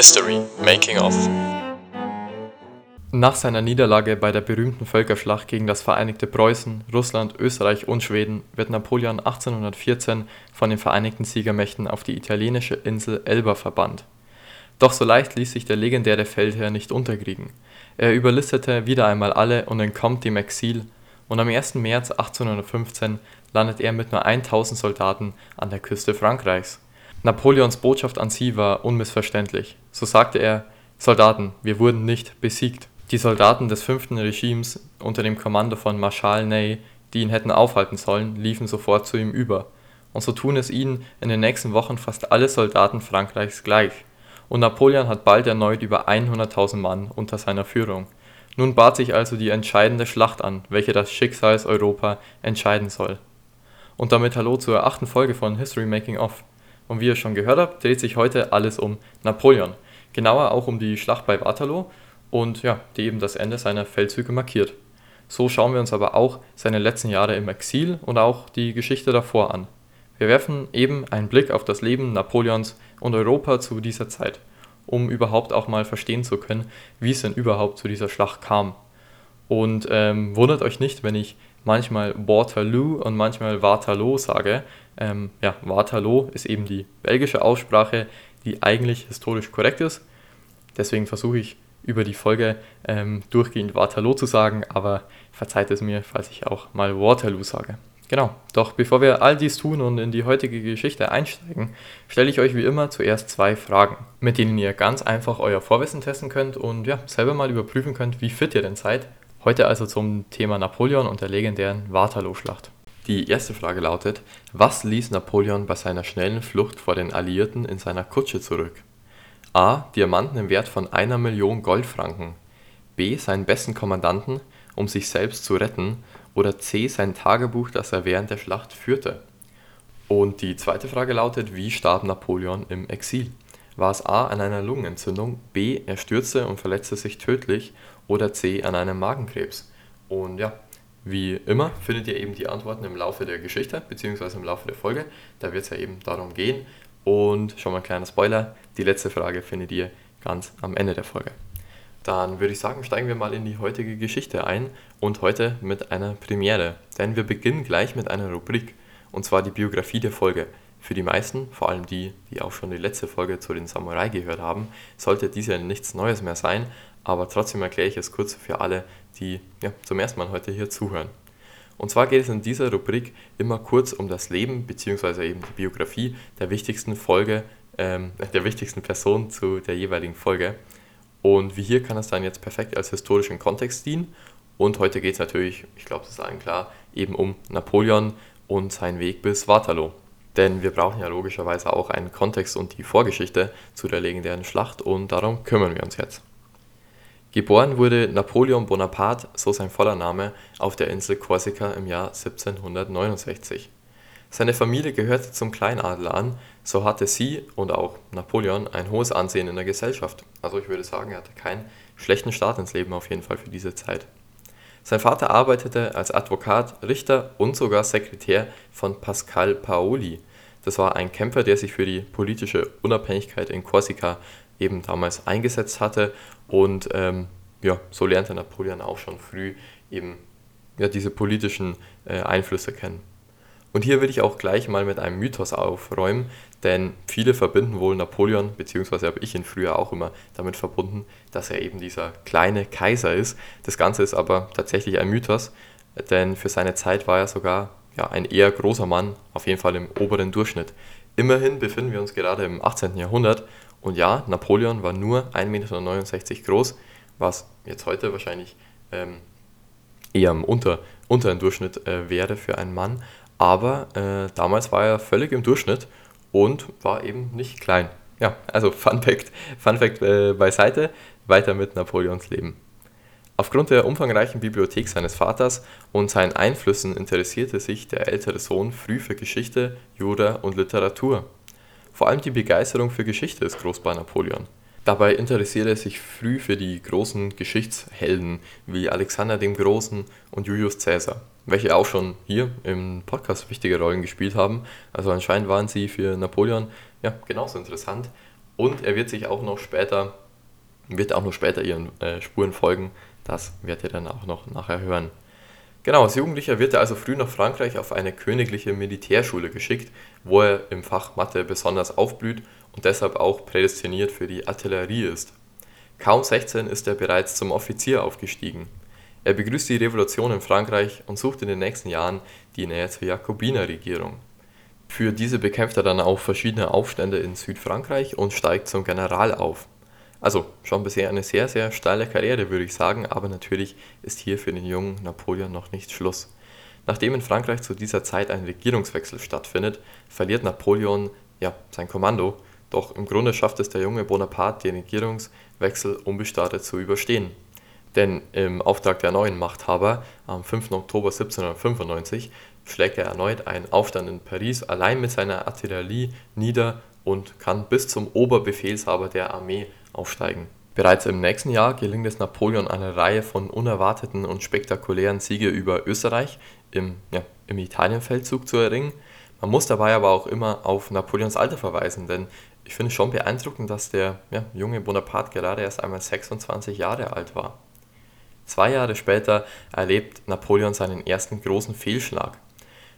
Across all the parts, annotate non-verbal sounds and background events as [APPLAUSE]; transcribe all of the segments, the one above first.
History Making of Nach seiner Niederlage bei der berühmten Völkerschlacht gegen das Vereinigte Preußen, Russland, Österreich und Schweden wird Napoleon 1814 von den Vereinigten Siegermächten auf die italienische Insel Elba verbannt. Doch so leicht ließ sich der legendäre Feldherr nicht unterkriegen. Er überlistete wieder einmal alle und entkommt dem Exil und am 1. März 1815 landet er mit nur 1000 Soldaten an der Küste Frankreichs. Napoleons Botschaft an sie war unmissverständlich. So sagte er: Soldaten, wir wurden nicht besiegt. Die Soldaten des fünften Regimes unter dem Kommando von Marschall Ney, die ihn hätten aufhalten sollen, liefen sofort zu ihm über. Und so tun es ihnen in den nächsten Wochen fast alle Soldaten Frankreichs gleich. Und Napoleon hat bald erneut über 100.000 Mann unter seiner Führung. Nun bat sich also die entscheidende Schlacht an, welche das Schicksalseuropa entscheiden soll. Und damit hallo zur achten Folge von History Making Off. Und wie ihr schon gehört habt, dreht sich heute alles um Napoleon. Genauer auch um die Schlacht bei Waterloo und ja, die eben das Ende seiner Feldzüge markiert. So schauen wir uns aber auch seine letzten Jahre im Exil und auch die Geschichte davor an. Wir werfen eben einen Blick auf das Leben Napoleons und Europa zu dieser Zeit, um überhaupt auch mal verstehen zu können, wie es denn überhaupt zu dieser Schlacht kam. Und ähm, wundert euch nicht, wenn ich manchmal Waterloo und manchmal Waterloo sage. Ähm, ja, Waterloo ist eben die belgische Aussprache, die eigentlich historisch korrekt ist. Deswegen versuche ich über die Folge ähm, durchgehend Waterloo zu sagen, aber verzeiht es mir, falls ich auch mal Waterloo sage. Genau, doch bevor wir all dies tun und in die heutige Geschichte einsteigen, stelle ich euch wie immer zuerst zwei Fragen, mit denen ihr ganz einfach euer Vorwissen testen könnt und ja, selber mal überprüfen könnt, wie fit ihr denn seid Heute also zum Thema Napoleon und der legendären Waterloo-Schlacht. Die erste Frage lautet, was ließ Napoleon bei seiner schnellen Flucht vor den Alliierten in seiner Kutsche zurück? A. Diamanten im Wert von einer Million Goldfranken. B. Seinen besten Kommandanten, um sich selbst zu retten. Oder C. Sein Tagebuch, das er während der Schlacht führte. Und die zweite Frage lautet, wie starb Napoleon im Exil? War es A. an einer Lungenentzündung, B. er stürzte und verletzte sich tödlich oder C an einem Magenkrebs? Und ja, wie immer findet ihr eben die Antworten im Laufe der Geschichte bzw. im Laufe der Folge. Da wird es ja eben darum gehen. Und schon mal ein kleiner Spoiler, die letzte Frage findet ihr ganz am Ende der Folge. Dann würde ich sagen, steigen wir mal in die heutige Geschichte ein und heute mit einer Premiere. Denn wir beginnen gleich mit einer Rubrik und zwar die Biografie der Folge. Für die meisten, vor allem die, die auch schon die letzte Folge zu den Samurai gehört haben, sollte dies ja nichts Neues mehr sein, aber trotzdem erkläre ich es kurz für alle, die ja, zum ersten Mal heute hier zuhören. Und zwar geht es in dieser Rubrik immer kurz um das Leben bzw. eben die Biografie der wichtigsten Folge, ähm, der wichtigsten Person zu der jeweiligen Folge. Und wie hier kann es dann jetzt perfekt als historischen Kontext dienen. Und heute geht es natürlich, ich glaube, das ist allen klar, eben um Napoleon und seinen Weg bis Waterloo. Denn wir brauchen ja logischerweise auch einen Kontext und die Vorgeschichte zu der legendären Schlacht und darum kümmern wir uns jetzt. Geboren wurde Napoleon Bonaparte, so sein voller Name, auf der Insel Korsika im Jahr 1769. Seine Familie gehörte zum Kleinadel an, so hatte sie und auch Napoleon ein hohes Ansehen in der Gesellschaft. Also ich würde sagen, er hatte keinen schlechten Start ins Leben auf jeden Fall für diese Zeit. Sein Vater arbeitete als Advokat, Richter und sogar Sekretär von Pascal Paoli. Das war ein Kämpfer, der sich für die politische Unabhängigkeit in Korsika eben damals eingesetzt hatte. Und ähm, ja, so lernte Napoleon auch schon früh eben ja, diese politischen äh, Einflüsse kennen. Und hier will ich auch gleich mal mit einem Mythos aufräumen, denn viele verbinden wohl Napoleon, beziehungsweise habe ich ihn früher auch immer damit verbunden, dass er eben dieser kleine Kaiser ist. Das Ganze ist aber tatsächlich ein Mythos, denn für seine Zeit war er sogar ja, ein eher großer Mann, auf jeden Fall im oberen Durchschnitt. Immerhin befinden wir uns gerade im 18. Jahrhundert und ja, Napoleon war nur 1,69 Meter groß, was jetzt heute wahrscheinlich ähm, eher im unter, unteren Durchschnitt äh, wäre für einen Mann. Aber äh, damals war er völlig im Durchschnitt und war eben nicht klein. Ja, also Fun Fact, Fun Fact äh, beiseite, weiter mit Napoleons Leben. Aufgrund der umfangreichen Bibliothek seines Vaters und seinen Einflüssen interessierte sich der ältere Sohn früh für Geschichte, Jura und Literatur. Vor allem die Begeisterung für Geschichte ist groß bei Napoleon. Dabei interessierte er sich früh für die großen Geschichtshelden wie Alexander dem Großen und Julius Caesar, welche auch schon hier im Podcast wichtige Rollen gespielt haben. Also anscheinend waren sie für Napoleon ja genauso interessant. und er wird sich auch noch später, wird auch noch später ihren äh, Spuren folgen. Das werdet ihr dann auch noch nachher hören. Genau, als Jugendlicher wird er also früh nach Frankreich auf eine königliche Militärschule geschickt, wo er im Fach Mathe besonders aufblüht und deshalb auch prädestiniert für die Artillerie ist. Kaum 16 ist er bereits zum Offizier aufgestiegen. Er begrüßt die Revolution in Frankreich und sucht in den nächsten Jahren die Nähe zur Jakobinerregierung. Für diese bekämpft er dann auch verschiedene Aufstände in Südfrankreich und steigt zum General auf. Also schon bisher eine sehr, sehr steile Karriere, würde ich sagen, aber natürlich ist hier für den jungen Napoleon noch nicht Schluss. Nachdem in Frankreich zu dieser Zeit ein Regierungswechsel stattfindet, verliert Napoleon ja sein Kommando, doch im Grunde schafft es der junge Bonaparte, den Regierungswechsel unbestartet zu überstehen. Denn im Auftrag der neuen Machthaber am 5. Oktober 1795 schlägt er erneut einen Aufstand in Paris allein mit seiner Artillerie nieder und kann bis zum Oberbefehlshaber der Armee aufsteigen. Bereits im nächsten Jahr gelingt es Napoleon eine Reihe von unerwarteten und spektakulären Siege über Österreich im, ja, im Italienfeldzug zu erringen. Man muss dabei aber auch immer auf Napoleons Alter verweisen, denn ich finde es schon beeindruckend, dass der ja, junge Bonaparte gerade erst einmal 26 Jahre alt war. Zwei Jahre später erlebt Napoleon seinen ersten großen Fehlschlag.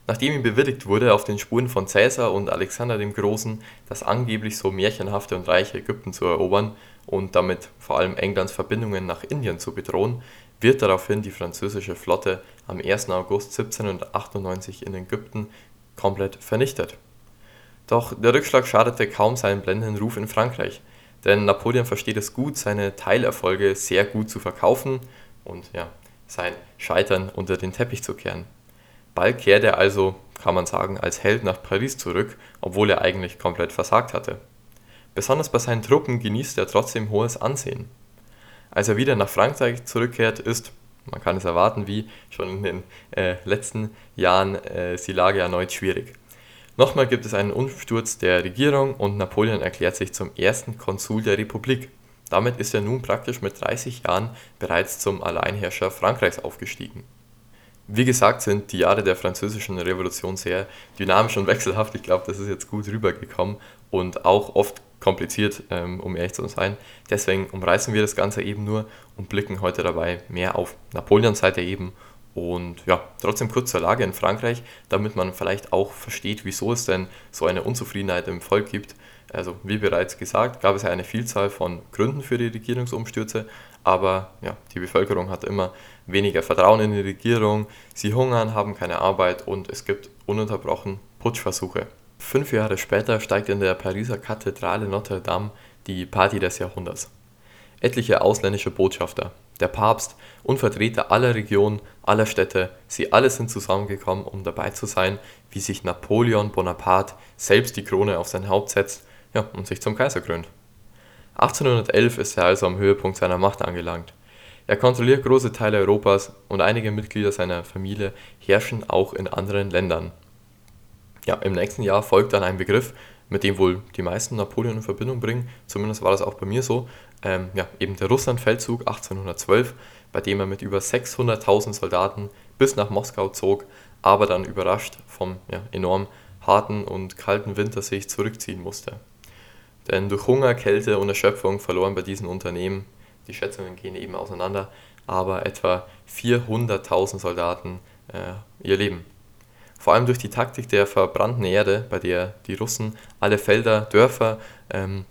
Nachdem ihm bewilligt wurde, auf den Spuren von Caesar und Alexander dem Großen das angeblich so märchenhafte und reiche Ägypten zu erobern und damit vor allem Englands Verbindungen nach Indien zu bedrohen, wird daraufhin die französische Flotte am 1. August 1798 in Ägypten komplett vernichtet. Doch der Rückschlag schadete kaum seinen blendenden Ruf in Frankreich, denn Napoleon versteht es gut, seine Teilerfolge sehr gut zu verkaufen und ja, sein Scheitern unter den Teppich zu kehren. Bald kehrt er also, kann man sagen, als Held nach Paris zurück, obwohl er eigentlich komplett versagt hatte. Besonders bei seinen Truppen genießt er trotzdem hohes Ansehen. Als er wieder nach Frankreich zurückkehrt, ist, man kann es erwarten, wie schon in den äh, letzten Jahren, äh, die Lage erneut schwierig. Nochmal gibt es einen Umsturz der Regierung und Napoleon erklärt sich zum ersten Konsul der Republik. Damit ist er nun praktisch mit 30 Jahren bereits zum Alleinherrscher Frankreichs aufgestiegen. Wie gesagt, sind die Jahre der französischen Revolution sehr dynamisch und [LAUGHS] wechselhaft. Ich glaube, das ist jetzt gut rübergekommen und auch oft kompliziert, ähm, um ehrlich zu sein. Deswegen umreißen wir das Ganze eben nur und blicken heute dabei mehr auf Napoleons Seite eben und ja, trotzdem kurz zur Lage in Frankreich, damit man vielleicht auch versteht, wieso es denn so eine Unzufriedenheit im Volk gibt. Also wie bereits gesagt, gab es ja eine Vielzahl von Gründen für die Regierungsumstürze, aber ja, die Bevölkerung hat immer weniger Vertrauen in die Regierung, sie hungern, haben keine Arbeit und es gibt ununterbrochen Putschversuche. Fünf Jahre später steigt in der Pariser Kathedrale Notre Dame die Party des Jahrhunderts. Etliche ausländische Botschafter, der Papst und Vertreter aller Regionen, aller Städte, sie alle sind zusammengekommen, um dabei zu sein, wie sich Napoleon Bonaparte selbst die Krone auf sein Haupt setzt ja, und sich zum Kaiser krönt. 1811 ist er also am Höhepunkt seiner Macht angelangt. Er kontrolliert große Teile Europas und einige Mitglieder seiner Familie herrschen auch in anderen Ländern. Ja, Im nächsten Jahr folgt dann ein Begriff, mit dem wohl die meisten Napoleon in Verbindung bringen, zumindest war das auch bei mir so, ähm, ja, eben der Russlandfeldzug 1812, bei dem er mit über 600.000 Soldaten bis nach Moskau zog, aber dann überrascht vom ja, enorm harten und kalten Winter sich zurückziehen musste. Denn durch Hunger, Kälte und Erschöpfung verloren bei diesen Unternehmen, die Schätzungen gehen eben auseinander, aber etwa 400.000 Soldaten äh, ihr Leben. Vor allem durch die Taktik der verbrannten Erde, bei der die Russen alle Felder, Dörfer ähm,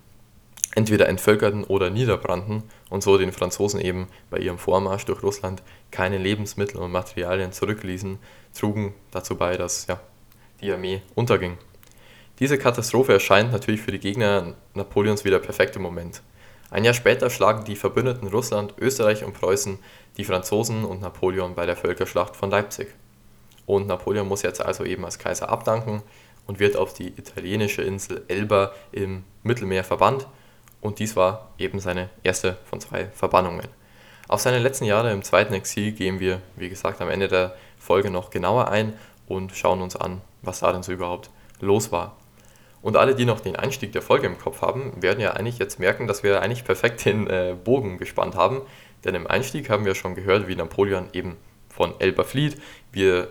entweder entvölkerten oder niederbrannten und so den Franzosen eben bei ihrem Vormarsch durch Russland keine Lebensmittel und Materialien zurückließen, trugen dazu bei, dass ja, die Armee unterging. Diese Katastrophe erscheint natürlich für die Gegner Napoleons wie der perfekte Moment. Ein Jahr später schlagen die Verbündeten Russland, Österreich und Preußen die Franzosen und Napoleon bei der Völkerschlacht von Leipzig. Und Napoleon muss jetzt also eben als Kaiser abdanken und wird auf die italienische Insel Elba im Mittelmeer verbannt. Und dies war eben seine erste von zwei Verbannungen. Auf seine letzten Jahre im zweiten Exil gehen wir, wie gesagt, am Ende der Folge noch genauer ein und schauen uns an, was da denn so überhaupt los war. Und alle, die noch den Einstieg der Folge im Kopf haben, werden ja eigentlich jetzt merken, dass wir eigentlich perfekt den äh, Bogen gespannt haben. Denn im Einstieg haben wir schon gehört, wie Napoleon eben von Elba flieht, wie,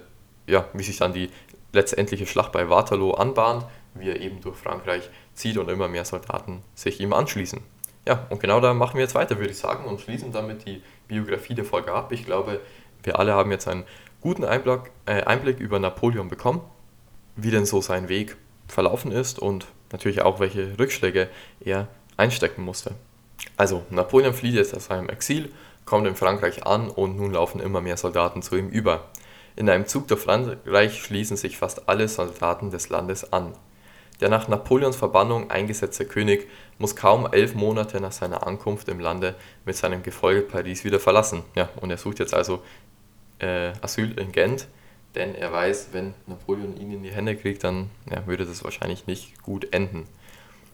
ja, wie sich dann die letztendliche Schlacht bei Waterloo anbahnt, wie er eben durch Frankreich zieht und immer mehr Soldaten sich ihm anschließen. Ja, und genau da machen wir jetzt weiter, würde ich sagen, und schließen damit die Biografie der Folge ab. Ich glaube, wir alle haben jetzt einen guten Einblick, äh, Einblick über Napoleon bekommen, wie denn so sein Weg verlaufen ist und natürlich auch, welche Rückschläge er einstecken musste. Also, Napoleon flieht jetzt aus seinem Exil, kommt in Frankreich an und nun laufen immer mehr Soldaten zu ihm über. In einem Zug durch Frankreich schließen sich fast alle Soldaten des Landes an. Der nach Napoleons Verbannung eingesetzte König muss kaum elf Monate nach seiner Ankunft im Lande mit seinem Gefolge Paris wieder verlassen. Ja, und er sucht jetzt also äh, Asyl in Gent, denn er weiß, wenn Napoleon ihn in die Hände kriegt, dann ja, würde das wahrscheinlich nicht gut enden.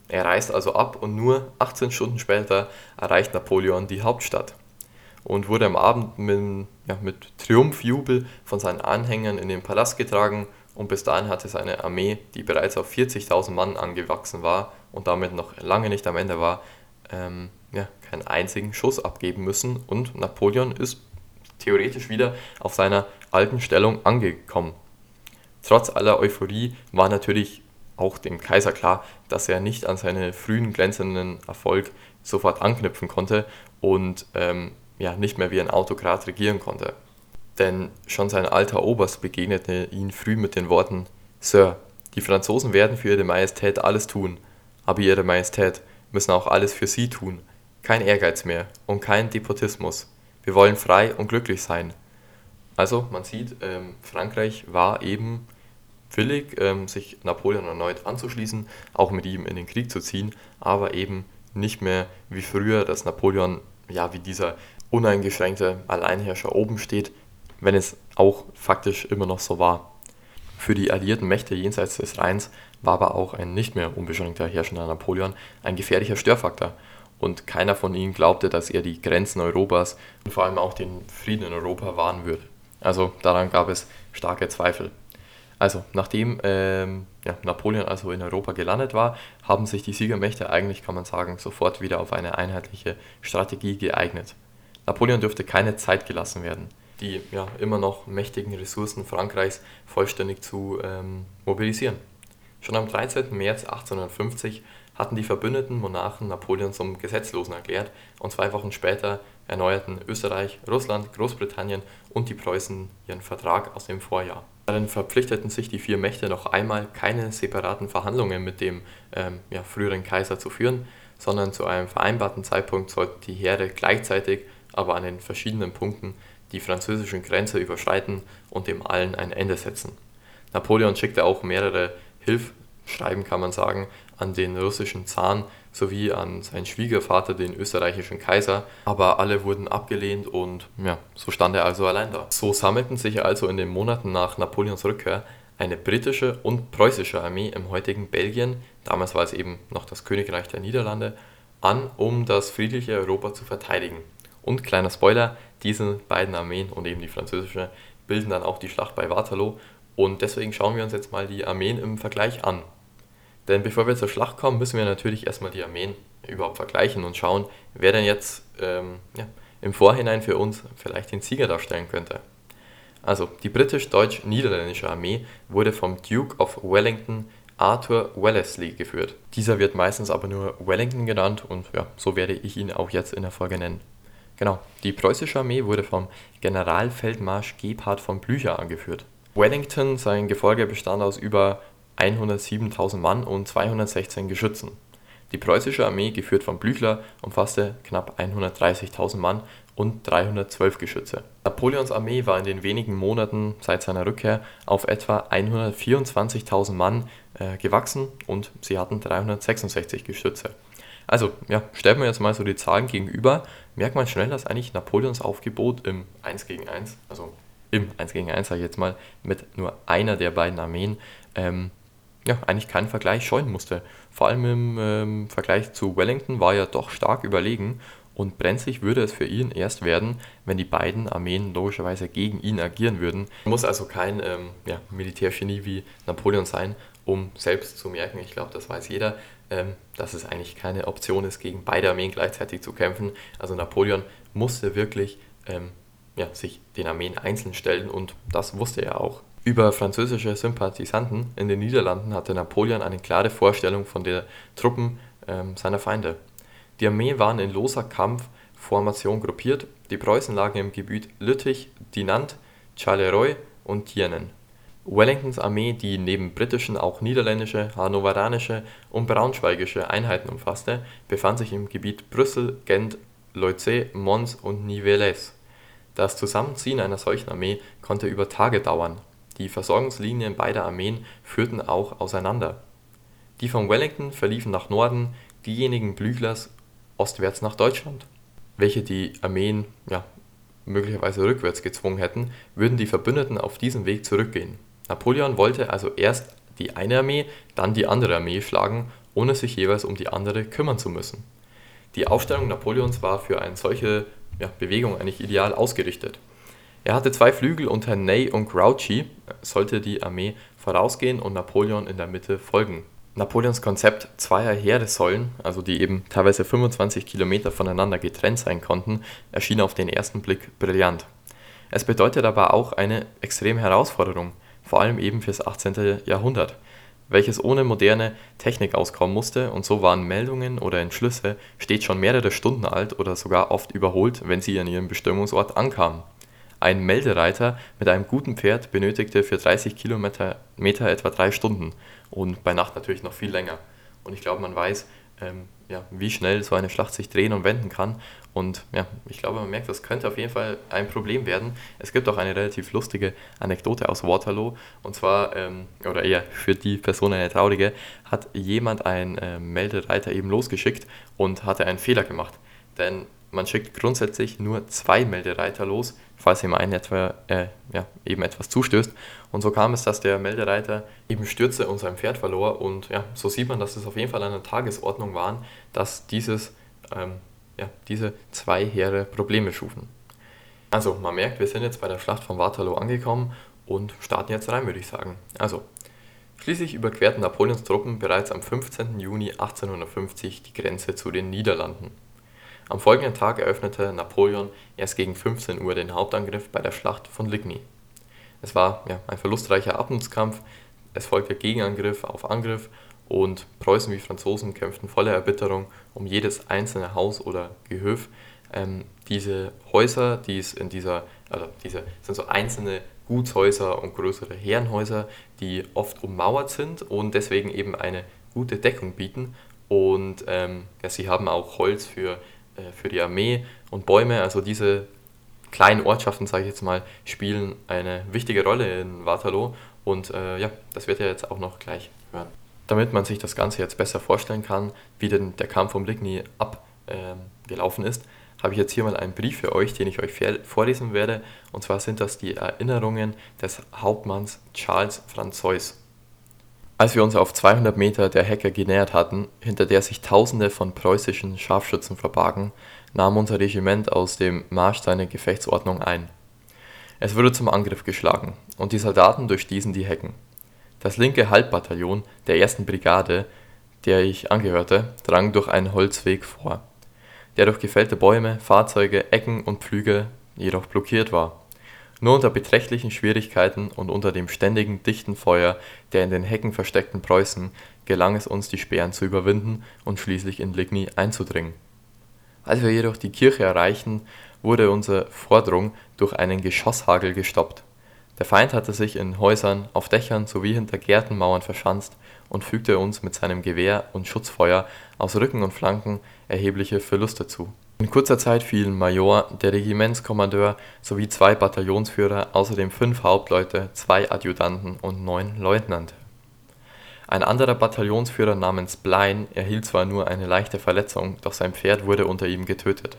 Er reist also ab und nur 18 Stunden später erreicht Napoleon die Hauptstadt und wurde am Abend mit, ja, mit Triumphjubel von seinen Anhängern in den Palast getragen und bis dahin hatte seine Armee, die bereits auf 40.000 Mann angewachsen war und damit noch lange nicht am Ende war, ähm, ja, keinen einzigen Schuss abgeben müssen und Napoleon ist theoretisch wieder auf seiner alten Stellung angekommen. Trotz aller Euphorie war natürlich auch dem Kaiser klar, dass er nicht an seinen frühen glänzenden Erfolg sofort anknüpfen konnte und ähm, ja, nicht mehr wie ein Autokrat regieren konnte. Denn schon sein alter Oberst begegnete ihn früh mit den Worten Sir, die Franzosen werden für Ihre Majestät alles tun, aber Ihre Majestät müssen auch alles für Sie tun. Kein Ehrgeiz mehr und kein Depotismus. Wir wollen frei und glücklich sein. Also man sieht, ähm, Frankreich war eben willig, ähm, sich Napoleon erneut anzuschließen, auch mit ihm in den Krieg zu ziehen, aber eben nicht mehr wie früher, dass Napoleon ja wie dieser uneingeschränkte Alleinherrscher oben steht, wenn es auch faktisch immer noch so war. Für die alliierten Mächte jenseits des Rheins war aber auch ein nicht mehr unbeschränkter herrschender Napoleon ein gefährlicher Störfaktor und keiner von ihnen glaubte, dass er die Grenzen Europas und vor allem auch den Frieden in Europa wahren würde. Also daran gab es starke Zweifel. Also, nachdem ähm, ja, Napoleon also in Europa gelandet war, haben sich die Siegermächte eigentlich, kann man sagen, sofort wieder auf eine einheitliche Strategie geeignet. Napoleon dürfte keine Zeit gelassen werden, die ja immer noch mächtigen Ressourcen Frankreichs vollständig zu ähm, mobilisieren. Schon am 13. März 1850 hatten die verbündeten Monarchen Napoleon zum Gesetzlosen erklärt und zwei Wochen später erneuerten Österreich, Russland, Großbritannien und die Preußen ihren Vertrag aus dem Vorjahr. Darin verpflichteten sich die vier Mächte noch einmal, keine separaten Verhandlungen mit dem ähm, ja, früheren Kaiser zu führen, sondern zu einem vereinbarten Zeitpunkt sollten die Heere gleichzeitig, aber an den verschiedenen Punkten die französische Grenze überschreiten und dem allen ein Ende setzen. Napoleon schickte auch mehrere Hilfsschreiben, kann man sagen, an den russischen Zahn sowie an seinen Schwiegervater, den österreichischen Kaiser, aber alle wurden abgelehnt und ja, so stand er also allein da. So sammelten sich also in den Monaten nach Napoleons Rückkehr eine britische und preußische Armee im heutigen Belgien, damals war es eben noch das Königreich der Niederlande, an, um das friedliche Europa zu verteidigen. Und kleiner Spoiler, diese beiden Armeen und eben die französische bilden dann auch die Schlacht bei Waterloo und deswegen schauen wir uns jetzt mal die Armeen im Vergleich an. Denn bevor wir zur Schlacht kommen, müssen wir natürlich erstmal die Armeen überhaupt vergleichen und schauen, wer denn jetzt ähm, ja, im Vorhinein für uns vielleicht den Sieger darstellen könnte. Also, die britisch-deutsch-niederländische Armee wurde vom Duke of Wellington Arthur Wellesley geführt. Dieser wird meistens aber nur Wellington genannt und ja, so werde ich ihn auch jetzt in der Folge nennen. Genau, die preußische Armee wurde vom Generalfeldmarsch Gebhard von Blücher angeführt. Wellington, sein Gefolge bestand aus über 107.000 Mann und 216 Geschützen. Die preußische Armee, geführt von Blücher, umfasste knapp 130.000 Mann und 312 Geschütze. Napoleons Armee war in den wenigen Monaten seit seiner Rückkehr auf etwa 124.000 Mann äh, gewachsen und sie hatten 366 Geschütze. Also, ja, stellen wir jetzt mal so die Zahlen gegenüber, merkt man schnell, dass eigentlich Napoleons Aufgebot im 1 gegen 1, also im 1 gegen 1 sage ich jetzt mal, mit nur einer der beiden Armeen ähm, ja, eigentlich keinen Vergleich scheuen musste. Vor allem im ähm, Vergleich zu Wellington war er doch stark überlegen und brenzlig würde es für ihn erst werden, wenn die beiden Armeen logischerweise gegen ihn agieren würden. Er muss also kein ähm, ja, Militärgenie wie Napoleon sein, um selbst zu merken, ich glaube, das weiß jeder, ähm, dass es eigentlich keine Option ist, gegen beide Armeen gleichzeitig zu kämpfen. Also Napoleon musste wirklich ähm, ja, sich den Armeen einzeln stellen und das wusste er auch. Über französische Sympathisanten in den Niederlanden hatte Napoleon eine klare Vorstellung von den Truppen ähm, seiner Feinde. Die Armee waren in loser Kampfformation gruppiert, die Preußen lagen im Gebiet Lüttich, Dinant, Charleroi und Tienen. Wellingtons Armee, die neben britischen auch niederländische, hannoveranische und braunschweigische Einheiten umfasste, befand sich im Gebiet Brüssel, Gent, Loitzé, Mons und Nivelles. Das Zusammenziehen einer solchen Armee konnte über Tage dauern die Versorgungslinien beider Armeen führten auch auseinander. Die von Wellington verliefen nach Norden, diejenigen Blüchers ostwärts nach Deutschland. Welche die Armeen ja, möglicherweise rückwärts gezwungen hätten, würden die Verbündeten auf diesem Weg zurückgehen. Napoleon wollte also erst die eine Armee, dann die andere Armee schlagen, ohne sich jeweils um die andere kümmern zu müssen. Die Aufstellung Napoleons war für eine solche ja, Bewegung eigentlich ideal ausgerichtet er hatte zwei Flügel unter Ney und Grouchy sollte die Armee vorausgehen und Napoleon in der Mitte folgen. Napoleons Konzept zweier Heeressäulen, also die eben teilweise 25 Kilometer voneinander getrennt sein konnten, erschien auf den ersten Blick brillant. Es bedeutet aber auch eine extreme Herausforderung, vor allem eben fürs 18. Jahrhundert, welches ohne moderne Technik auskommen musste und so waren Meldungen oder Entschlüsse stets schon mehrere Stunden alt oder sogar oft überholt, wenn sie an ihrem Bestimmungsort ankamen ein Meldereiter mit einem guten Pferd benötigte für 30 Kilometer etwa drei Stunden und bei Nacht natürlich noch viel länger. Und ich glaube, man weiß, ähm, ja, wie schnell so eine Schlacht sich drehen und wenden kann. Und ja, ich glaube, man merkt, das könnte auf jeden Fall ein Problem werden. Es gibt auch eine relativ lustige Anekdote aus Waterloo. Und zwar, ähm, oder eher für die Person eine traurige, hat jemand einen äh, Meldereiter eben losgeschickt und hatte einen Fehler gemacht. Denn man schickt grundsätzlich nur zwei Meldereiter los, falls ihm ein etwa, äh, ja, eben etwas zustößt. Und so kam es, dass der Meldereiter eben stürzte und sein Pferd verlor. Und ja, so sieht man, dass es auf jeden Fall eine Tagesordnung waren, dass dieses, ähm, ja, diese zwei Heere Probleme schufen. Also, man merkt, wir sind jetzt bei der Schlacht von Waterloo angekommen und starten jetzt rein, würde ich sagen. Also, schließlich überquerten Napoleons Truppen bereits am 15. Juni 1850 die Grenze zu den Niederlanden. Am folgenden Tag eröffnete Napoleon erst gegen 15 Uhr den Hauptangriff bei der Schlacht von Ligny. Es war ein verlustreicher Abnutzkampf, es folgte Gegenangriff auf Angriff und Preußen wie Franzosen kämpften voller Erbitterung um jedes einzelne Haus oder Gehöf. Ähm, diese Häuser, die es in dieser, also diese sind so einzelne Gutshäuser und größere Herrenhäuser, die oft ummauert sind und deswegen eben eine gute Deckung bieten. Und ähm, ja, sie haben auch Holz für für die Armee und Bäume, also diese kleinen Ortschaften, sage ich jetzt mal, spielen eine wichtige Rolle in Waterloo und äh, ja, das wird ihr jetzt auch noch gleich hören. Damit man sich das Ganze jetzt besser vorstellen kann, wie denn der Kampf um Ligny abgelaufen äh, ist, habe ich jetzt hier mal einen Brief für euch, den ich euch vorlesen werde. Und zwar sind das die Erinnerungen des Hauptmanns Charles Francois. Als wir uns auf 200 Meter der Hecke genähert hatten, hinter der sich Tausende von preußischen Scharfschützen verbargen, nahm unser Regiment aus dem Marsch seine Gefechtsordnung ein. Es wurde zum Angriff geschlagen, und die Soldaten durchstießen die Hecken. Das linke Halbbataillon der ersten Brigade, der ich angehörte, drang durch einen Holzweg vor, der durch gefällte Bäume, Fahrzeuge, Ecken und Pflüge jedoch blockiert war nur unter beträchtlichen Schwierigkeiten und unter dem ständigen, dichten Feuer der in den Hecken versteckten Preußen gelang es uns die Sperren zu überwinden und schließlich in Ligny einzudringen. Als wir jedoch die Kirche erreichten, wurde unser Vordrung durch einen Geschosshagel gestoppt. Der Feind hatte sich in Häusern, auf Dächern sowie hinter Gärtenmauern verschanzt und fügte uns mit seinem Gewehr und Schutzfeuer aus Rücken und Flanken erhebliche Verluste zu in kurzer Zeit fielen Major, der Regimentskommandeur sowie zwei Bataillonsführer, außerdem fünf Hauptleute, zwei Adjutanten und neun Leutnante. Ein anderer Bataillonsführer namens Blein erhielt zwar nur eine leichte Verletzung, doch sein Pferd wurde unter ihm getötet.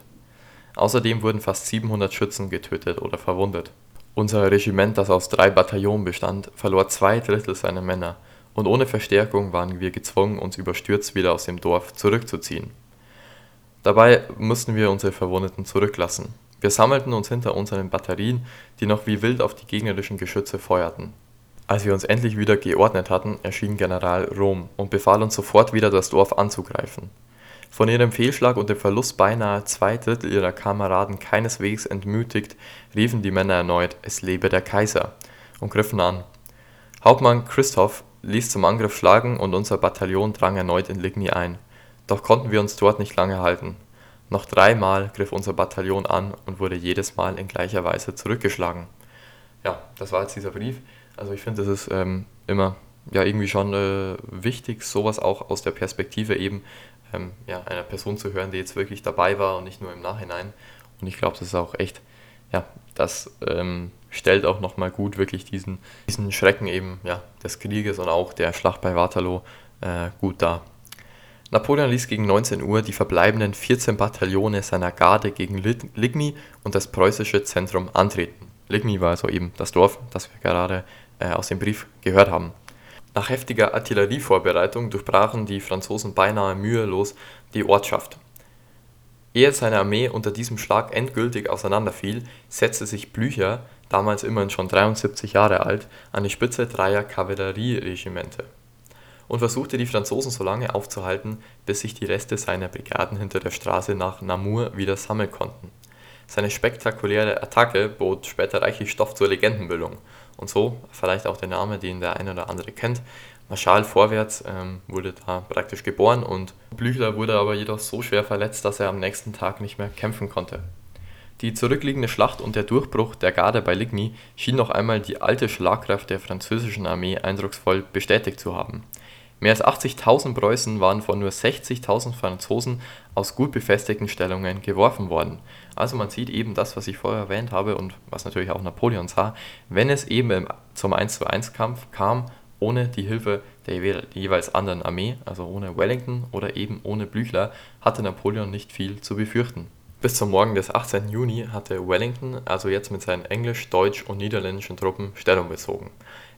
Außerdem wurden fast 700 Schützen getötet oder verwundet. Unser Regiment, das aus drei Bataillonen bestand, verlor zwei Drittel seiner Männer, und ohne Verstärkung waren wir gezwungen, uns überstürzt wieder aus dem Dorf zurückzuziehen Dabei mussten wir unsere Verwundeten zurücklassen. Wir sammelten uns hinter unseren Batterien, die noch wie wild auf die gegnerischen Geschütze feuerten. Als wir uns endlich wieder geordnet hatten, erschien General Rom und befahl uns sofort wieder das Dorf anzugreifen. Von ihrem Fehlschlag und dem Verlust beinahe zwei Drittel ihrer Kameraden keineswegs entmütigt, riefen die Männer erneut Es lebe der Kaiser und griffen an. Hauptmann Christoph ließ zum Angriff schlagen und unser Bataillon drang erneut in Ligny ein. Doch konnten wir uns dort nicht lange halten. Noch dreimal griff unser Bataillon an und wurde jedes Mal in gleicher Weise zurückgeschlagen. Ja, das war jetzt dieser Brief. Also ich finde, das ist ähm, immer ja irgendwie schon äh, wichtig, sowas auch aus der Perspektive eben ähm, ja, einer Person zu hören, die jetzt wirklich dabei war und nicht nur im Nachhinein. Und ich glaube, das ist auch echt, ja, das ähm, stellt auch nochmal gut wirklich diesen, diesen Schrecken eben ja, des Krieges und auch der Schlacht bei Waterloo äh, gut dar. Napoleon ließ gegen 19 Uhr die verbleibenden 14 Bataillone seiner Garde gegen Ligny und das preußische Zentrum antreten. Ligny war also eben das Dorf, das wir gerade äh, aus dem Brief gehört haben. Nach heftiger Artillerievorbereitung durchbrachen die Franzosen beinahe mühelos die Ortschaft. Ehe seine Armee unter diesem Schlag endgültig auseinanderfiel, setzte sich Blücher, damals immerhin schon 73 Jahre alt, an die Spitze dreier Kavallerieregimente und versuchte die Franzosen so lange aufzuhalten, bis sich die Reste seiner Brigaden hinter der Straße nach Namur wieder sammeln konnten. Seine spektakuläre Attacke bot später reichlich Stoff zur Legendenbildung und so vielleicht auch der Name, den der eine oder andere kennt. Marschall Vorwärts ähm, wurde da praktisch geboren und Blücher wurde aber jedoch so schwer verletzt, dass er am nächsten Tag nicht mehr kämpfen konnte. Die zurückliegende Schlacht und der Durchbruch der Garde bei Ligny schien noch einmal die alte Schlagkraft der französischen Armee eindrucksvoll bestätigt zu haben. Mehr als 80.000 Preußen waren von nur 60.000 Franzosen aus gut befestigten Stellungen geworfen worden. Also man sieht eben das, was ich vorher erwähnt habe und was natürlich auch Napoleon sah, wenn es eben zum 1:1 Kampf kam, ohne die Hilfe der jeweils anderen Armee, also ohne Wellington oder eben ohne Blücher, hatte Napoleon nicht viel zu befürchten. Bis zum Morgen des 18. Juni hatte Wellington also jetzt mit seinen englisch, deutsch und niederländischen Truppen Stellung bezogen.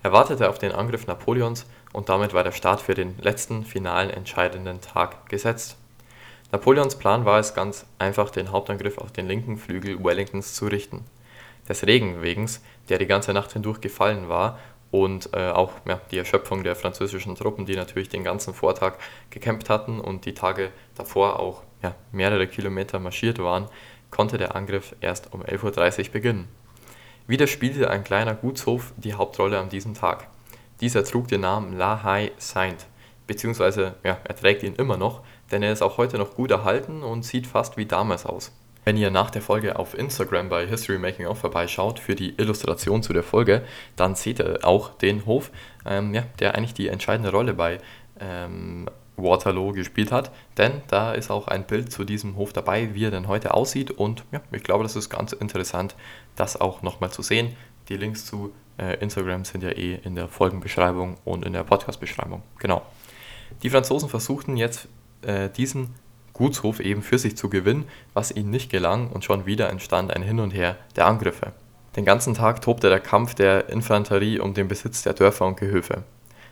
Er wartete auf den Angriff Napoleons und damit war der Start für den letzten finalen entscheidenden Tag gesetzt. Napoleons Plan war es ganz einfach, den Hauptangriff auf den linken Flügel Wellingtons zu richten. Des Regenwegens, der die ganze Nacht hindurch gefallen war, und äh, auch ja, die Erschöpfung der französischen Truppen, die natürlich den ganzen Vortag gekämpft hatten und die Tage davor auch ja, mehrere Kilometer marschiert waren, konnte der Angriff erst um 11.30 Uhr beginnen. Wieder spielte ein kleiner Gutshof die Hauptrolle an diesem Tag. Dieser trug den Namen La Haye Saint, beziehungsweise ja, er trägt ihn immer noch, denn er ist auch heute noch gut erhalten und sieht fast wie damals aus. Wenn ihr nach der Folge auf Instagram bei History Making Off vorbeischaut für die Illustration zu der Folge, dann seht ihr auch den Hof, ähm, ja, der eigentlich die entscheidende Rolle bei ähm, Waterloo gespielt hat. Denn da ist auch ein Bild zu diesem Hof dabei, wie er denn heute aussieht. Und ja, ich glaube, das ist ganz interessant, das auch nochmal zu sehen. Die Links zu äh, Instagram sind ja eh in der Folgenbeschreibung und in der Podcast-Beschreibung. Genau. Die Franzosen versuchten jetzt äh, diesen Gutshof eben für sich zu gewinnen, was ihnen nicht gelang und schon wieder entstand ein Hin und Her der Angriffe. Den ganzen Tag tobte der Kampf der Infanterie um den Besitz der Dörfer und Gehöfe.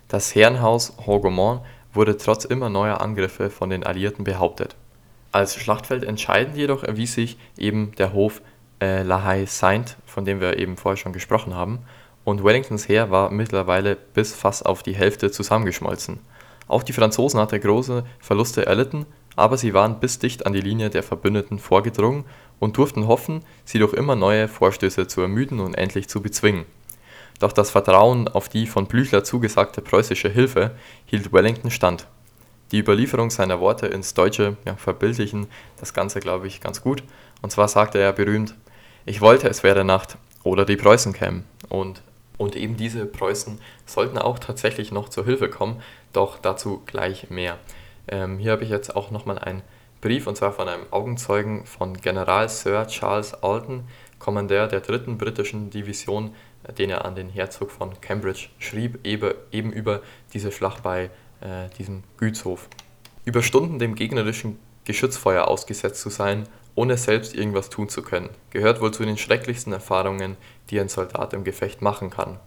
Das Herrenhaus Hougomont wurde trotz immer neuer Angriffe von den Alliierten behauptet. Als Schlachtfeld entscheidend jedoch erwies sich eben der Hof äh, La Haye Saint, von dem wir eben vorher schon gesprochen haben, und Wellingtons Heer war mittlerweile bis fast auf die Hälfte zusammengeschmolzen. Auch die Franzosen hatten große Verluste erlitten aber sie waren bis dicht an die Linie der Verbündeten vorgedrungen und durften hoffen, sie durch immer neue Vorstöße zu ermüden und endlich zu bezwingen. Doch das Vertrauen auf die von Blücher zugesagte preußische Hilfe hielt Wellington stand. Die Überlieferung seiner Worte ins Deutsche ja, verbildlichen das Ganze, glaube ich, ganz gut. Und zwar sagte er berühmt: Ich wollte, es wäre Nacht oder die Preußen kämen. Und, und eben diese Preußen sollten auch tatsächlich noch zur Hilfe kommen, doch dazu gleich mehr. Ähm, hier habe ich jetzt auch nochmal einen Brief, und zwar von einem Augenzeugen von General Sir Charles Alton, Kommandeur der dritten britischen Division, äh, den er an den Herzog von Cambridge schrieb, eben über diese Schlacht bei äh, diesem Gütshof. Über Stunden dem gegnerischen Geschützfeuer ausgesetzt zu sein, ohne selbst irgendwas tun zu können, gehört wohl zu den schrecklichsten Erfahrungen, die ein Soldat im Gefecht machen kann.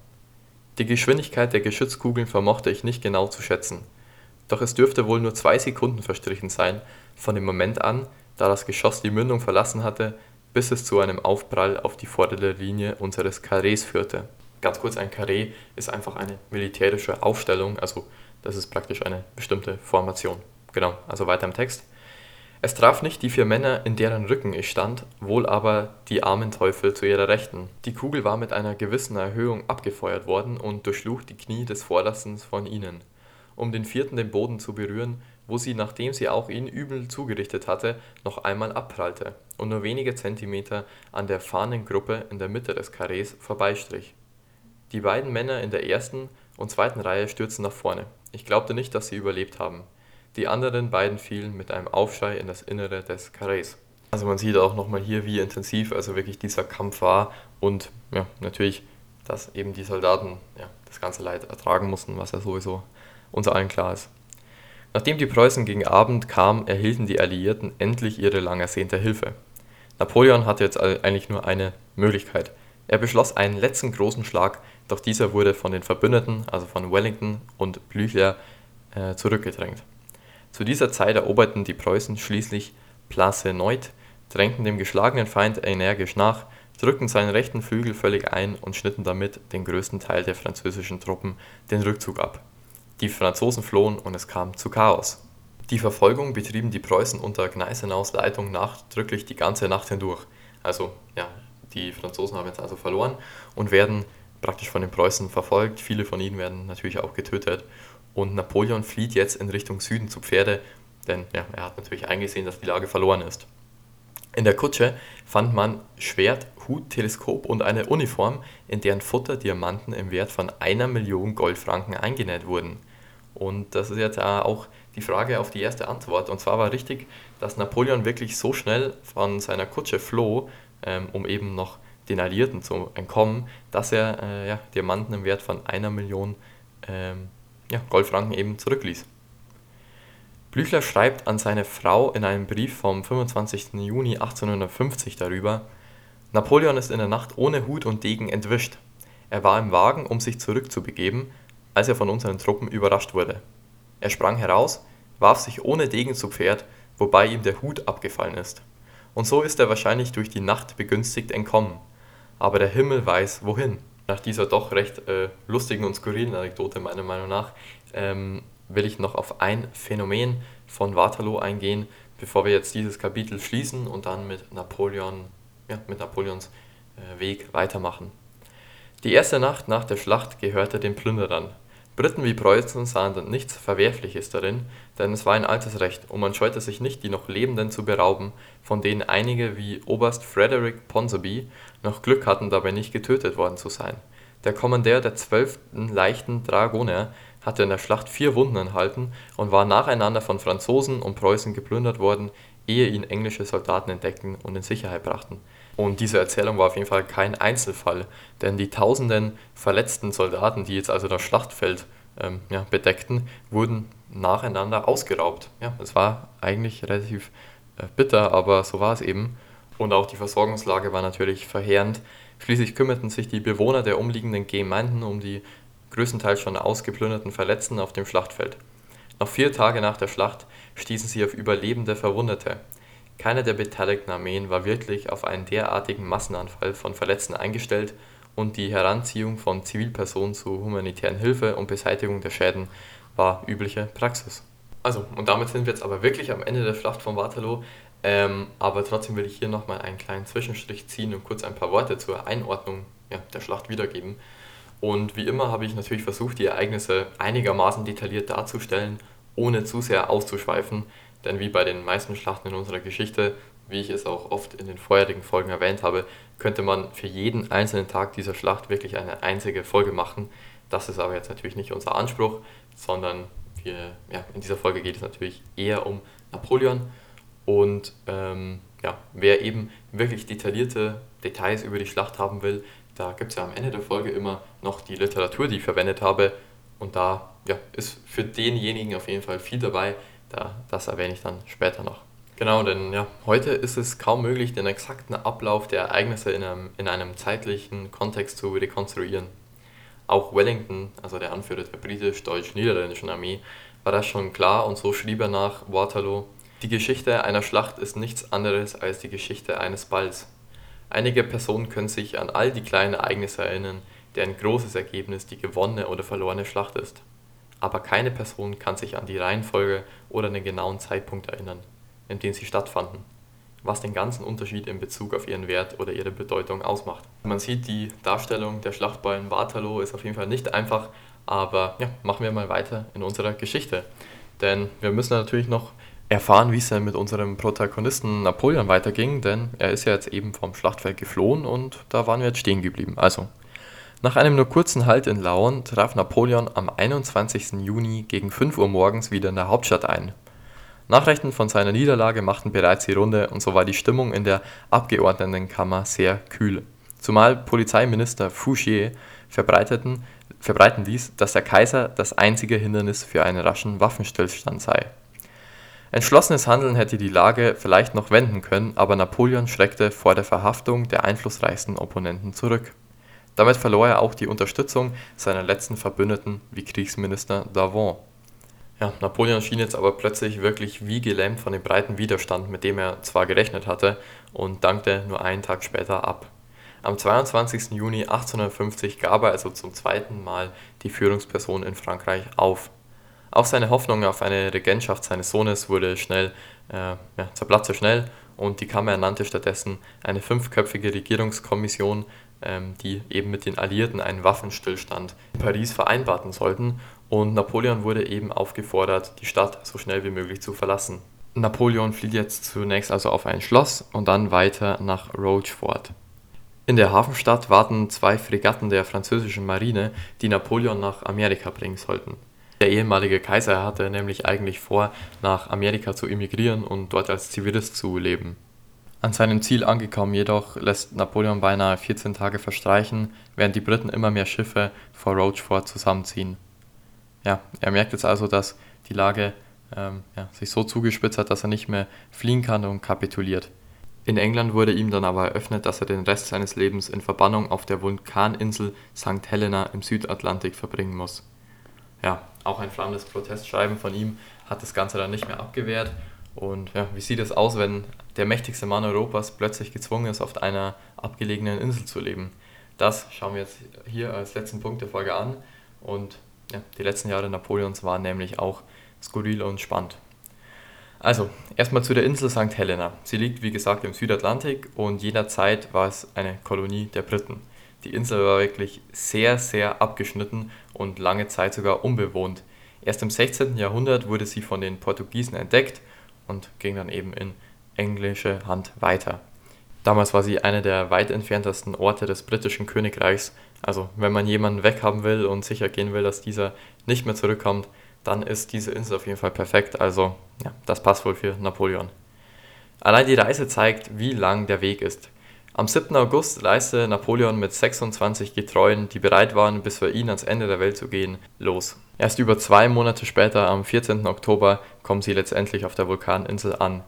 Die Geschwindigkeit der Geschützkugeln vermochte ich nicht genau zu schätzen. Doch es dürfte wohl nur zwei Sekunden verstrichen sein, von dem Moment an, da das Geschoss die Mündung verlassen hatte, bis es zu einem Aufprall auf die vordere Linie unseres Karrees führte. Ganz kurz, ein Karree ist einfach eine militärische Aufstellung, also das ist praktisch eine bestimmte Formation. Genau, also weiter im Text. Es traf nicht die vier Männer, in deren Rücken ich stand, wohl aber die armen Teufel zu ihrer Rechten. Die Kugel war mit einer gewissen Erhöhung abgefeuert worden und durchschlug die Knie des vordersten von ihnen, um den vierten den Boden zu berühren, wo sie, nachdem sie auch ihn übel zugerichtet hatte, noch einmal abprallte und nur wenige Zentimeter an der Fahnengruppe in der Mitte des Karrees vorbeistrich. Die beiden Männer in der ersten und zweiten Reihe stürzten nach vorne. Ich glaubte nicht, dass sie überlebt haben die anderen beiden fielen mit einem Aufschrei in das Innere des Karrees. Also man sieht auch nochmal hier, wie intensiv also wirklich dieser Kampf war und ja, natürlich, dass eben die Soldaten ja, das ganze Leid ertragen mussten, was ja sowieso uns allen klar ist. Nachdem die Preußen gegen Abend kamen, erhielten die Alliierten endlich ihre lang ersehnte Hilfe. Napoleon hatte jetzt eigentlich nur eine Möglichkeit. Er beschloss einen letzten großen Schlag, doch dieser wurde von den Verbündeten, also von Wellington und Blücher, äh, zurückgedrängt. Zu dieser Zeit eroberten die Preußen schließlich Plassenoit, drängten dem geschlagenen Feind energisch nach, drückten seinen rechten Flügel völlig ein und schnitten damit den größten Teil der französischen Truppen den Rückzug ab. Die Franzosen flohen und es kam zu Chaos. Die Verfolgung betrieben die Preußen unter Gneisenaus Leitung nachdrücklich die ganze Nacht hindurch. Also ja, die Franzosen haben jetzt also verloren und werden praktisch von den Preußen verfolgt. Viele von ihnen werden natürlich auch getötet und Napoleon flieht jetzt in Richtung Süden zu Pferde, denn ja, er hat natürlich eingesehen, dass die Lage verloren ist. In der Kutsche fand man Schwert, Hut, Teleskop und eine Uniform, in deren Futter Diamanten im Wert von einer Million Goldfranken eingenäht wurden. Und das ist jetzt auch die Frage auf die erste Antwort. Und zwar war richtig, dass Napoleon wirklich so schnell von seiner Kutsche floh, ähm, um eben noch den Alliierten zu entkommen, dass er äh, ja, Diamanten im Wert von einer Million ähm, ja, Goldfranken eben zurückließ. Blücher schreibt an seine Frau in einem Brief vom 25. Juni 1850 darüber: Napoleon ist in der Nacht ohne Hut und Degen entwischt. Er war im Wagen, um sich zurückzubegeben, als er von unseren Truppen überrascht wurde. Er sprang heraus, warf sich ohne Degen zu Pferd, wobei ihm der Hut abgefallen ist. Und so ist er wahrscheinlich durch die Nacht begünstigt entkommen. Aber der Himmel weiß, wohin nach dieser doch recht äh, lustigen und skurrilen Anekdote meiner Meinung nach ähm, will ich noch auf ein Phänomen von Waterloo eingehen, bevor wir jetzt dieses Kapitel schließen und dann mit Napoleon, ja, mit Napoleons äh, Weg weitermachen. Die erste Nacht nach der Schlacht gehörte den Plünderern. Briten wie Preußen sahen dann nichts Verwerfliches darin, denn es war ein altes Recht und man scheute sich nicht, die noch Lebenden zu berauben, von denen einige wie Oberst Frederick Ponsonby noch Glück hatten, dabei nicht getötet worden zu sein. Der Kommandeur der 12. leichten Dragoner hatte in der Schlacht vier Wunden erhalten und war nacheinander von Franzosen und Preußen geplündert worden, ehe ihn englische Soldaten entdeckten und in Sicherheit brachten. Und diese Erzählung war auf jeden Fall kein Einzelfall, denn die tausenden verletzten Soldaten, die jetzt also das Schlachtfeld ähm, ja, bedeckten, wurden nacheinander ausgeraubt. Ja, es war eigentlich relativ äh, bitter, aber so war es eben. Und auch die Versorgungslage war natürlich verheerend. Schließlich kümmerten sich die Bewohner der umliegenden Gemeinden um die größtenteils schon ausgeplünderten Verletzten auf dem Schlachtfeld. Noch vier Tage nach der Schlacht stießen sie auf überlebende Verwundete. Keine der beteiligten Armeen war wirklich auf einen derartigen Massenanfall von Verletzten eingestellt und die Heranziehung von Zivilpersonen zu humanitären Hilfe und Beseitigung der Schäden war übliche Praxis. Also, und damit sind wir jetzt aber wirklich am Ende der Schlacht von Waterloo. Ähm, aber trotzdem will ich hier nochmal einen kleinen Zwischenstrich ziehen und kurz ein paar Worte zur Einordnung ja, der Schlacht wiedergeben. Und wie immer habe ich natürlich versucht, die Ereignisse einigermaßen detailliert darzustellen, ohne zu sehr auszuschweifen. Denn wie bei den meisten Schlachten in unserer Geschichte, wie ich es auch oft in den vorherigen Folgen erwähnt habe, könnte man für jeden einzelnen Tag dieser Schlacht wirklich eine einzige Folge machen. Das ist aber jetzt natürlich nicht unser Anspruch, sondern wir, ja, in dieser Folge geht es natürlich eher um Napoleon. Und ähm, ja, wer eben wirklich detaillierte Details über die Schlacht haben will, da gibt es ja am Ende der Folge immer noch die Literatur, die ich verwendet habe. Und da ja, ist für denjenigen auf jeden Fall viel dabei, da, das erwähne ich dann später noch. Genau, denn ja, heute ist es kaum möglich, den exakten Ablauf der Ereignisse in einem, in einem zeitlichen Kontext zu rekonstruieren. Auch Wellington, also der Anführer der britisch-deutsch-niederländischen Armee, war das schon klar und so schrieb er nach Waterloo: Die Geschichte einer Schlacht ist nichts anderes als die Geschichte eines Balls. Einige Personen können sich an all die kleinen Ereignisse erinnern, deren großes Ergebnis die gewonnene oder verlorene Schlacht ist aber keine Person kann sich an die Reihenfolge oder den genauen Zeitpunkt erinnern. in denen sie stattfanden, was den ganzen Unterschied in Bezug auf ihren Wert oder ihre Bedeutung ausmacht. Man sieht, die Darstellung der Schlacht bei Waterloo ist auf jeden Fall nicht einfach, aber ja, machen wir mal weiter in unserer Geschichte. Denn wir müssen natürlich noch erfahren, wie es denn mit unserem Protagonisten Napoleon weiterging, denn er ist ja jetzt eben vom Schlachtfeld geflohen und da waren wir jetzt stehen geblieben. Also, nach einem nur kurzen Halt in Laon traf Napoleon am 21. Juni gegen 5 Uhr morgens wieder in der Hauptstadt ein. Nachrichten von seiner Niederlage machten bereits die Runde und so war die Stimmung in der Abgeordnetenkammer sehr kühl. Zumal Polizeiminister Fouchier verbreiteten, verbreiten ließ, dass der Kaiser das einzige Hindernis für einen raschen Waffenstillstand sei. Entschlossenes Handeln hätte die Lage vielleicht noch wenden können, aber Napoleon schreckte vor der Verhaftung der einflussreichsten Opponenten zurück. Damit verlor er auch die Unterstützung seiner letzten Verbündeten wie Kriegsminister Davon. Ja, Napoleon schien jetzt aber plötzlich wirklich wie gelähmt von dem breiten Widerstand, mit dem er zwar gerechnet hatte, und dankte nur einen Tag später ab. Am 22. Juni 1850 gab er also zum zweiten Mal die Führungsperson in Frankreich auf auch seine Hoffnung auf eine Regentschaft seines Sohnes wurde schnell, äh, ja, zerplatzte schnell und die Kammer ernannte stattdessen eine fünfköpfige Regierungskommission, ähm, die eben mit den Alliierten einen Waffenstillstand in Paris vereinbarten sollten und Napoleon wurde eben aufgefordert, die Stadt so schnell wie möglich zu verlassen. Napoleon flieht jetzt zunächst also auf ein Schloss und dann weiter nach Rochefort. In der Hafenstadt warten zwei Fregatten der französischen Marine, die Napoleon nach Amerika bringen sollten. Der ehemalige Kaiser hatte nämlich eigentlich vor, nach Amerika zu emigrieren und dort als Zivilist zu leben. An seinem Ziel angekommen jedoch lässt Napoleon beinahe 14 Tage verstreichen, während die Briten immer mehr Schiffe vor Rochefort zusammenziehen. Ja, er merkt jetzt also, dass die Lage ähm, ja, sich so zugespitzt hat, dass er nicht mehr fliehen kann und kapituliert. In England wurde ihm dann aber eröffnet, dass er den Rest seines Lebens in Verbannung auf der Vulkaninsel St. Helena im Südatlantik verbringen muss. Ja, auch ein flammendes Protestschreiben von ihm hat das Ganze dann nicht mehr abgewehrt. Und ja, wie sieht es aus, wenn der mächtigste Mann Europas plötzlich gezwungen ist, auf einer abgelegenen Insel zu leben? Das schauen wir jetzt hier als letzten Punkt der Folge an. Und ja, die letzten Jahre Napoleons waren nämlich auch skurril und spannend. Also, erstmal zu der Insel St. Helena. Sie liegt, wie gesagt, im Südatlantik und jener Zeit war es eine Kolonie der Briten. Die Insel war wirklich sehr, sehr abgeschnitten und lange Zeit sogar unbewohnt. Erst im 16. Jahrhundert wurde sie von den Portugiesen entdeckt und ging dann eben in englische Hand weiter. Damals war sie einer der weit entferntesten Orte des britischen Königreichs. Also wenn man jemanden weghaben will und sicher gehen will, dass dieser nicht mehr zurückkommt, dann ist diese Insel auf jeden Fall perfekt. Also ja, das passt wohl für Napoleon. Allein die Reise zeigt, wie lang der Weg ist. Am 7. August reiste Napoleon mit 26 Getreuen, die bereit waren, bis für ihn ans Ende der Welt zu gehen, los. Erst über zwei Monate später, am 14. Oktober, kommen sie letztendlich auf der Vulkaninsel an.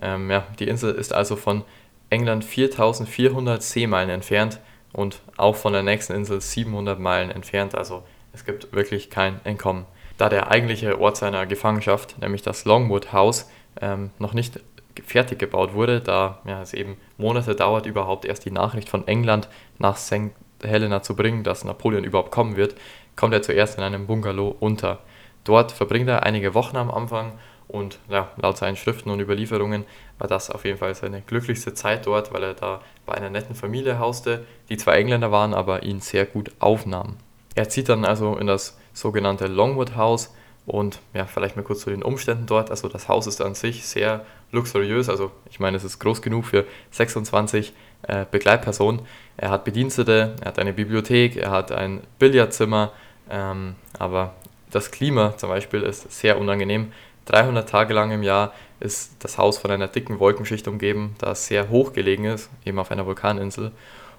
Ähm, ja, die Insel ist also von England 4400 Seemeilen entfernt und auch von der nächsten Insel 700 Meilen entfernt, also es gibt wirklich kein Entkommen. Da der eigentliche Ort seiner Gefangenschaft, nämlich das Longwood House, ähm, noch nicht fertig gebaut wurde, da ja, es eben Monate dauert, überhaupt erst die Nachricht von England nach St. Helena zu bringen, dass Napoleon überhaupt kommen wird, kommt er zuerst in einem Bungalow unter. Dort verbringt er einige Wochen am Anfang und ja, laut seinen Schriften und Überlieferungen war das auf jeden Fall seine glücklichste Zeit dort, weil er da bei einer netten Familie hauste, die zwar Engländer waren, aber ihn sehr gut aufnahmen. Er zieht dann also in das sogenannte Longwood House, und ja, vielleicht mal kurz zu den Umständen dort. Also das Haus ist an sich sehr luxuriös. Also ich meine, es ist groß genug für 26 äh, Begleitpersonen. Er hat Bedienstete, er hat eine Bibliothek, er hat ein Billardzimmer. Ähm, aber das Klima zum Beispiel ist sehr unangenehm. 300 Tage lang im Jahr ist das Haus von einer dicken Wolkenschicht umgeben, da es sehr hoch gelegen ist, eben auf einer Vulkaninsel.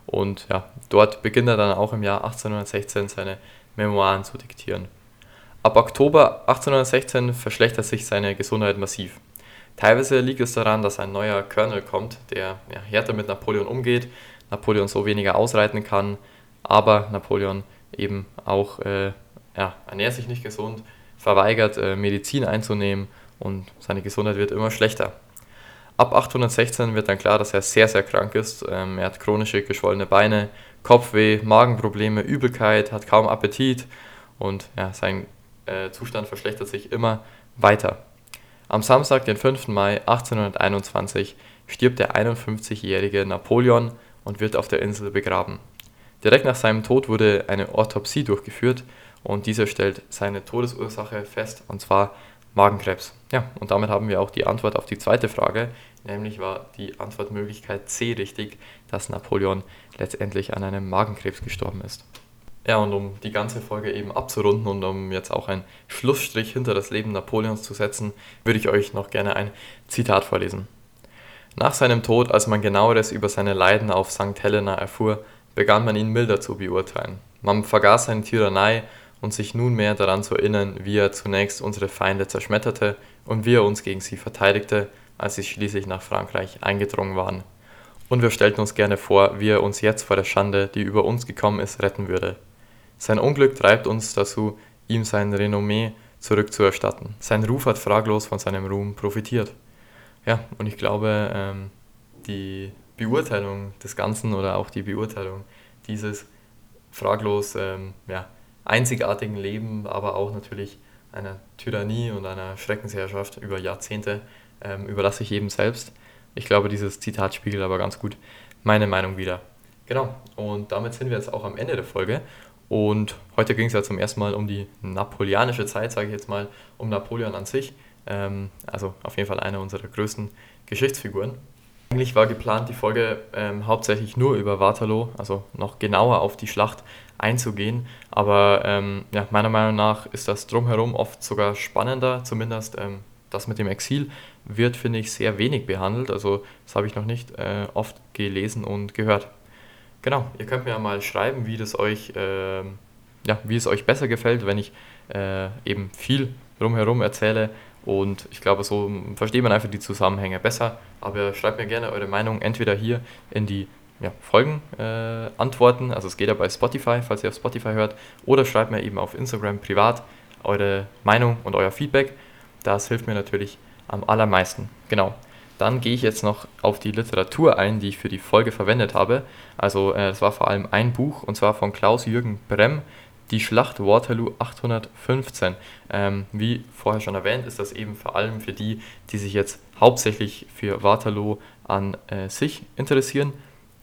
Und ja, dort beginnt er dann auch im Jahr 1816 seine Memoiren zu diktieren. Ab Oktober 1816 verschlechtert sich seine Gesundheit massiv. Teilweise liegt es daran, dass ein neuer Colonel kommt, der ja, härter mit Napoleon umgeht, Napoleon so weniger ausreiten kann, aber Napoleon eben auch äh, ja, ernährt sich nicht gesund, verweigert äh, Medizin einzunehmen und seine Gesundheit wird immer schlechter. Ab 816 wird dann klar, dass er sehr, sehr krank ist. Ähm, er hat chronische geschwollene Beine, Kopfweh, Magenprobleme, Übelkeit, hat kaum Appetit und ja, sein äh, Zustand verschlechtert sich immer weiter. Am Samstag, den 5. Mai 1821, stirbt der 51-jährige Napoleon und wird auf der Insel begraben. Direkt nach seinem Tod wurde eine Autopsie durchgeführt und diese stellt seine Todesursache fest, und zwar Magenkrebs. Ja, und damit haben wir auch die Antwort auf die zweite Frage, nämlich war die Antwortmöglichkeit C richtig, dass Napoleon letztendlich an einem Magenkrebs gestorben ist. Ja, und um die ganze Folge eben abzurunden und um jetzt auch einen Schlussstrich hinter das Leben Napoleons zu setzen, würde ich euch noch gerne ein Zitat vorlesen. Nach seinem Tod, als man genaueres über seine Leiden auf St. Helena erfuhr, begann man ihn milder zu beurteilen. Man vergaß seine Tyrannei und sich nunmehr daran zu erinnern, wie er zunächst unsere Feinde zerschmetterte und wie er uns gegen sie verteidigte, als sie schließlich nach Frankreich eingedrungen waren. Und wir stellten uns gerne vor, wie er uns jetzt vor der Schande, die über uns gekommen ist, retten würde. Sein Unglück treibt uns dazu, ihm sein Renommee zurückzuerstatten. Sein Ruf hat fraglos von seinem Ruhm profitiert. Ja, und ich glaube, ähm, die Beurteilung des Ganzen oder auch die Beurteilung dieses fraglos ähm, ja, einzigartigen Leben, aber auch natürlich einer Tyrannie und einer Schreckensherrschaft über Jahrzehnte ähm, überlasse ich jedem selbst. Ich glaube, dieses Zitat spiegelt aber ganz gut meine Meinung wider. Genau, und damit sind wir jetzt auch am Ende der Folge. Und heute ging es ja zum ersten Mal um die napoleonische Zeit, sage ich jetzt mal, um Napoleon an sich. Ähm, also auf jeden Fall eine unserer größten Geschichtsfiguren. Eigentlich war geplant, die Folge ähm, hauptsächlich nur über Waterloo, also noch genauer auf die Schlacht einzugehen. Aber ähm, ja, meiner Meinung nach ist das drumherum oft sogar spannender, zumindest ähm, das mit dem Exil wird, finde ich, sehr wenig behandelt. Also das habe ich noch nicht äh, oft gelesen und gehört. Genau, ihr könnt mir ja mal schreiben, wie das euch, äh, ja, wie es euch besser gefällt, wenn ich äh, eben viel drumherum erzähle und ich glaube, so versteht man einfach die Zusammenhänge besser. Aber schreibt mir gerne eure Meinung entweder hier in die ja, Folgen äh, antworten. Also es geht ja bei Spotify, falls ihr auf Spotify hört. Oder schreibt mir eben auf Instagram privat eure Meinung und euer Feedback. Das hilft mir natürlich am allermeisten. Genau. Dann gehe ich jetzt noch auf die Literatur ein, die ich für die Folge verwendet habe. Also äh, das war vor allem ein Buch und zwar von Klaus-Jürgen Bremm, die Schlacht Waterloo 815. Ähm, wie vorher schon erwähnt, ist das eben vor allem für die, die sich jetzt hauptsächlich für Waterloo an äh, sich interessieren.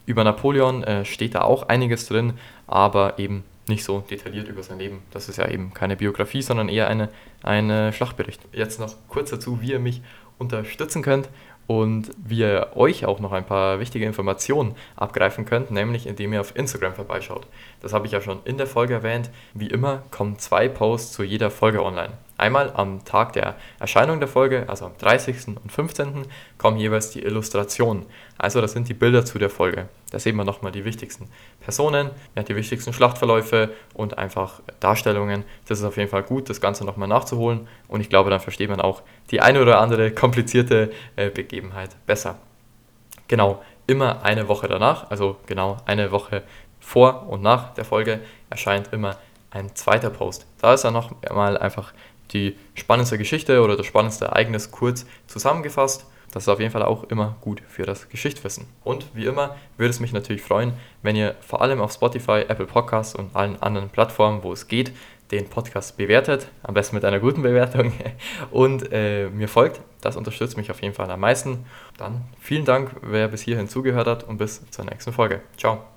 Über Napoleon äh, steht da auch einiges drin, aber eben nicht so detailliert über sein Leben. Das ist ja eben keine Biografie, sondern eher eine, eine Schlachtbericht. Jetzt noch kurz dazu, wie ihr mich unterstützen könnt und wie ihr euch auch noch ein paar wichtige Informationen abgreifen könnt, nämlich indem ihr auf Instagram vorbeischaut. Das habe ich ja schon in der Folge erwähnt. Wie immer kommen zwei Posts zu jeder Folge online. Einmal am Tag der Erscheinung der Folge, also am 30. und 15. kommen jeweils die Illustrationen. Also das sind die Bilder zu der Folge. Da sehen wir nochmal die wichtigsten Personen, die wichtigsten Schlachtverläufe und einfach Darstellungen. Das ist auf jeden Fall gut, das Ganze nochmal nachzuholen. Und ich glaube, dann versteht man auch die eine oder andere komplizierte äh, Begebenheit besser. Genau, immer eine Woche danach, also genau eine Woche vor und nach der Folge, erscheint immer ein zweiter Post. Da ist dann noch mal einfach die spannendste Geschichte oder das spannendste Ereignis kurz zusammengefasst. Das ist auf jeden Fall auch immer gut für das Geschichtswissen. Und wie immer würde es mich natürlich freuen, wenn ihr vor allem auf Spotify, Apple Podcasts und allen anderen Plattformen, wo es geht, den Podcast bewertet, am besten mit einer guten Bewertung [LAUGHS] und äh, mir folgt. Das unterstützt mich auf jeden Fall am meisten. Dann vielen Dank, wer bis hierhin zugehört hat und bis zur nächsten Folge. Ciao.